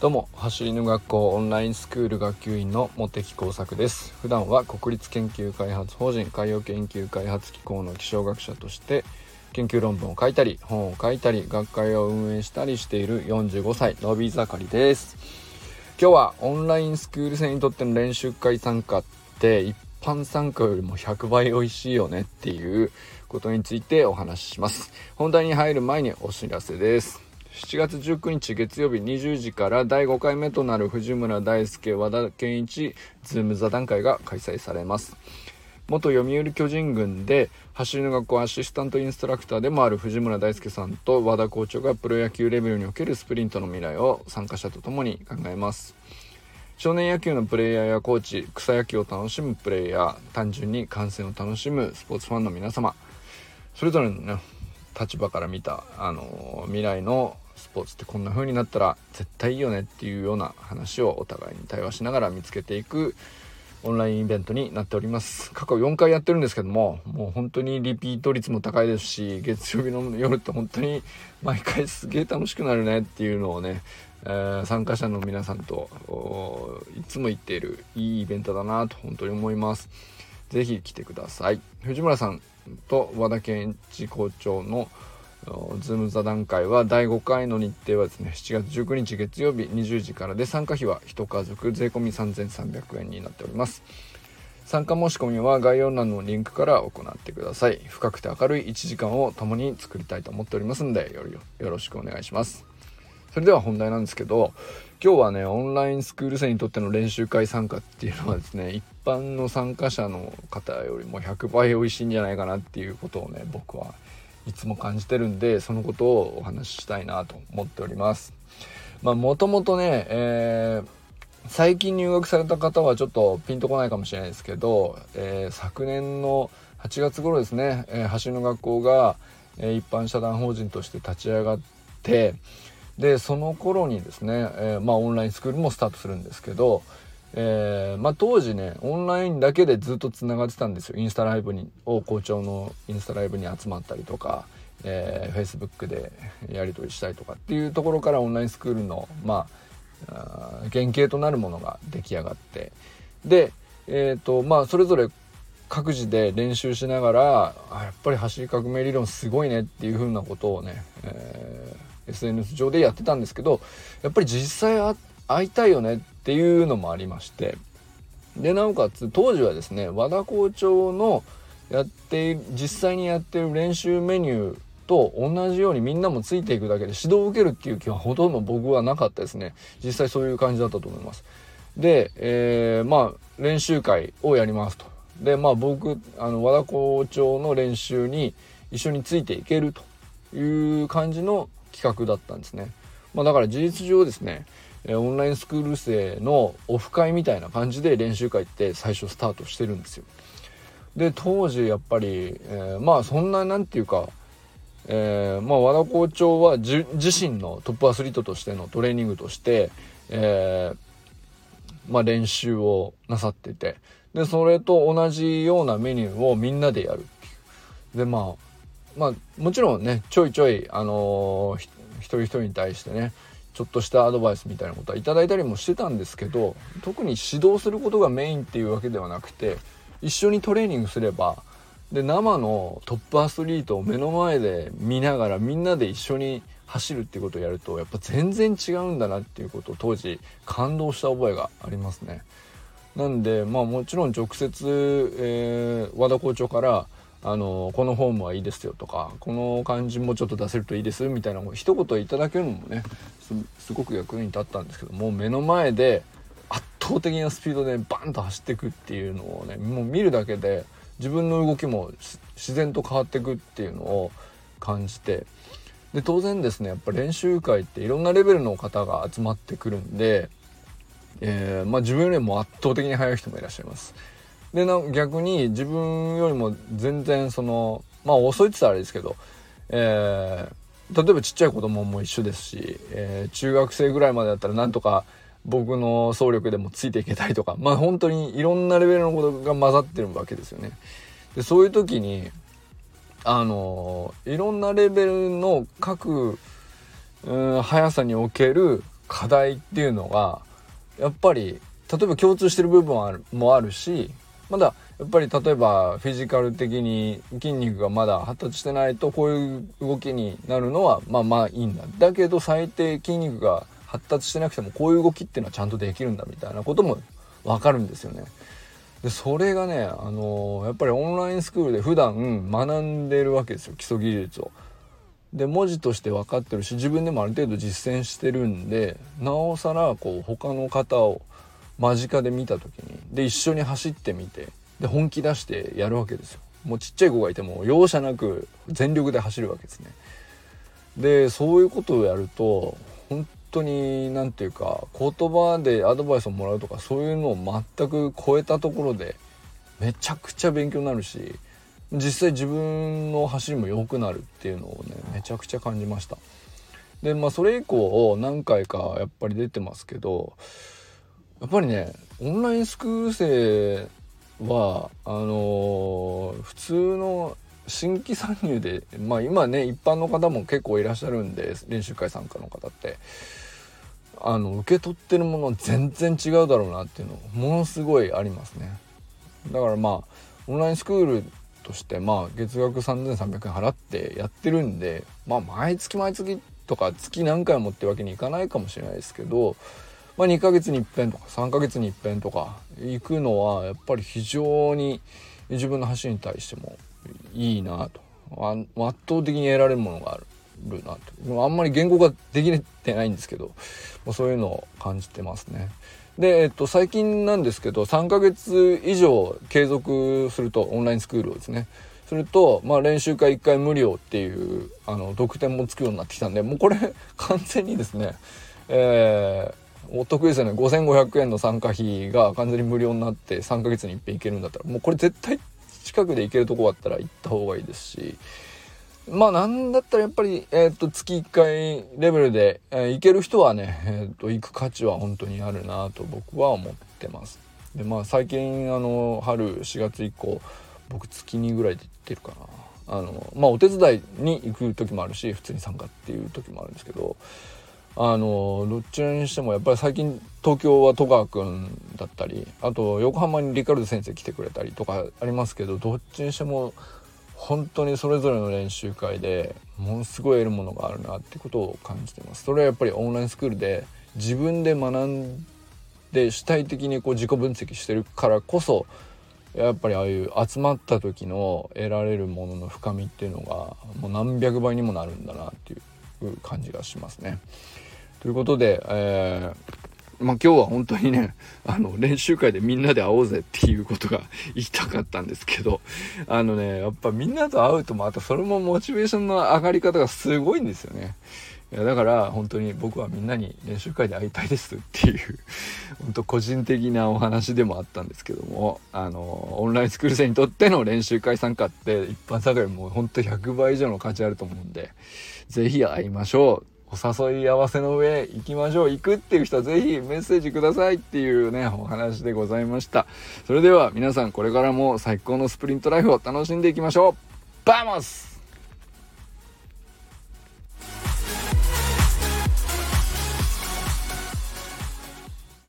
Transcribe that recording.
どうも走りの学校オンラインスクール学級委員の茂木耕作です。普段は国立研究開発法人海洋研究開発機構の気象学者として研究論文を書いたり本を書いたり学会を運営したりしている45歳のび盛りです。今日はオンラインスクール生にとっての練習会参加って一般参加よりも100倍美味しいよねっていうことについてお話しします。本題に入る前にお知らせです。7月19日月曜日20時から第5回目となる藤村大輔和田健一 Zoom 座談会が開催されます。元読売巨人軍で走りの学校アシスタントインストラクターでもある藤村大輔さんと和田校長がプロ野球レベルにおけるスプリントの未来を参加者と共に考えます。少年野球のプレイヤーやコーチ草野球を楽しむプレイヤー単純に観戦を楽しむスポーツファンの皆様。それぞれの、ね、立場から見た、あの未来のスポーツってこんな風になったら絶対いいよねっていうような話をお互いに対話しながら見つけていくオンラインイベントになっております。過去4回やってるんですけどももう本当にリピート率も高いですし月曜日の夜って本当に毎回すげえ楽しくなるねっていうのをね、えー、参加者の皆さんといつも言っているいいイベントだなと本当に思います。是非来てください。藤村さんと和田健一校長の Zoom 座談会は第5回の日程はですね7月19日月曜日20時からで参加費は1家族税込3300円になっております。参加申し込みは概要欄のリンクから行ってください。深くて明るい1時間を共に作りたいと思っておりますのでよろしくお願いします。それでは本題なんですけど今日はねオンラインスクール生にとっての練習会参加っていうのはですね一般の参加者の方よりも100倍美味しいんじゃないかなっていうことをね僕はいつも感じてるんでそのことをお話ししたいなと思っております。まあもともとね、えー、最近入学された方はちょっとピンとこないかもしれないですけど、えー、昨年の8月頃ですね、えー、橋の学校が、え、一般社団法人として立ち上がってでその頃にですね、えー、まあオンラインスクールもスタートするんですけど、えー、まあ、当時ねオンラインだけでずっとつながってたんですよ。インスタライブにを校長のインスタライブに集まったりとか、えー、Facebook でやり取りしたりとかっていうところからオンラインスクールのまあ原型となるものが出来上がって。でえっ、とまあそれぞれ各自で練習しながらやっぱり走り革命理論すごいねっていうふうなことをね、えー、SNS 上でやってたんですけどやっぱり実際会いたいよねっていうのもありましてでなおかつ当時はですね和田校長のやって実際にやってる練習メニューと同じようにみんなもついていくだけで指導を受けるっていう気はほとんど僕はなかったですね。実際そういう感じだったと思います。で、えー、まあ練習会をやりますと。でまあ僕あの和田校長の練習に一緒についていけるという感じの企画だったんですねまあだから事実上ですねオンラインスクール生のオフ会みたいな感じで練習会って最初スタートしてるんですよ。で当時やっぱり、えー、まあそんな何て言うか、えー、まあ和田校長は自身のトップアスリートとしてのトレーニングとして、えー、まあ、練習をなさっててでそれと同じようなメニューをみんなでやるっていうでまあまあもちろんねちょいちょいあのー、一人一人に対してねちょっとしたアドバイスみたいなことはいただいたりもしてたんですけど特に指導することがメインっていうわけではなくて一緒にトレーニングすればで生のトップアスリートを目の前で見ながらみんなで一緒に走るっていうことをやるとやっぱ全然違うんだなっていうことを当時感動した覚えがありますね。なんでまあもちろん直接、えー、和田校長からあのこのフォームはいいですよとかこの感じもちょっと出せるといいですみたいな一言いただけるのもねすごく役に立ったんですけども目の前で圧倒的なスピードでバンと走っていくっていうのをねもう見るだけで自分の動きも自然と変わっていくっていうのを感じてで当然ですねやっぱ練習会っていろんなレベルの方が集まってくるんで、えー、まあ、自分よりも圧倒的に速い人もいらっしゃいます。でな逆に自分よりも全然そのまあ遅いって言ったらあれですけど、えー、例えばちっちゃい子供も一緒ですし、えー、中学生ぐらいまでだったらなんとか僕の総力でもついていけたりとかまあ本当にいろんなレベルのことが混ざってるわけですよね。でそういう時にあのいろんなレベルの各うん速さにおける課題っていうのがやっぱり例えば共通してる部分もあるもあるしまだやっぱり例えばフィジカル的に筋肉がまだ発達してないとこういう動きになるのはまあまあいいんだだけど最低筋肉が発達してなくてもこういう動きっていうのはちゃんとできるんだみたいなことも分かるんですよね。でそれがね、あのー、やっぱりオンラインスクールで普段学んでるわけですよ基礎技術を。で文字として分かってるし自分でもある程度実践してるんでなおさらこう他の方を間近で見た時にで一緒に走ってみてで本気出してやるわけですよ。もうちっちゃい子がいても容赦なく全力で走るわけですね。でそういうことをやると本当に何て言うか言葉でアドバイスをもらうとかそういうのを全く超えたところでめちゃくちゃ勉強になるし実際自分の走りも良くなるっていうのをねめちゃくちゃ感じましたでまあそれ以降何回かやっぱり出てますけどやっぱりねオンラインスクール生はあのー、普通の新規参入でまあ今ね一般の方も結構いらっしゃるんで練習会参加の方ってあの受け取ってるもの全然違うだろうなっていうのものすごいありますね。だからまあオンラインスクールとしてまあ月額3300円払ってやってるんでまあ毎月毎月とか月何回もってわけにいかないかもしれないですけどまあ2ヶ月に一遍とか3ヶ月に一遍とか行くのはやっぱり非常に自分の走りに対してもいいなと。圧倒的に得られるものがあるなと。あんまり言語ができてないんですけどそういうのを感じてますね。で、えっと、最近なんですけど3ヶ月以上継続するとオンラインスクールをですね。すると、まあ、練習会1回無料っていうあの特典もつくようになってきたんでもうこれ完全にですね、えー、お得ですよね5500円の参加費が完全に無料になって3ヶ月にいっぺん行けるんだったらもうこれ絶対近くで行けるとこあったら行った方がいいですしまあなんだったらやっぱり、えっ、ー、と月1回レベルで、えー、行ける人はね、えっ、ー、と行く価値は本当にあるなと僕は思ってます。でまあ最近あの春4月以降僕月2ぐらいで行ってるかな。あのまあお手伝いに行く時もあるし普通に参加っていう時もあるんですけどあのどっちにしてもやっぱり最近東京は戸川君だったりあと横浜にリカルド先生来てくれたりとかありますけどどっちにしても本当にそれぞれの練習会でものすごい得るものがあるなってことを感じてます。それはやっぱりオンラインスクールで自分で学んで主体的にこう自己分析してるからこそやっぱりああいう集まった時の得られるものの深みっていうのがもう何百倍にもなるんだなっていう感じがしますね。ということで、えー、まあ、今日は本当にね、あの、練習会でみんなで会おうぜっていうことが言いたかったんですけど、あのね、やっぱみんなと会うとまたそれもモチベーションの上がり方がすごいんですよね。いやだから本当に僕はみんなに練習会で会いたいですっていう 本当個人的なお話でもあったんですけどもあのオンラインスクール生にとっての練習会参加って一般参加よりも本当100倍以上の価値あると思うんで是非会いましょうお誘い合わせの上行きましょう。行くっていう人はぜひメッセージくださいっていうねお話でございました。それでは皆さんこれからも最高のスプリントライフを楽しんでいきましょう。バモス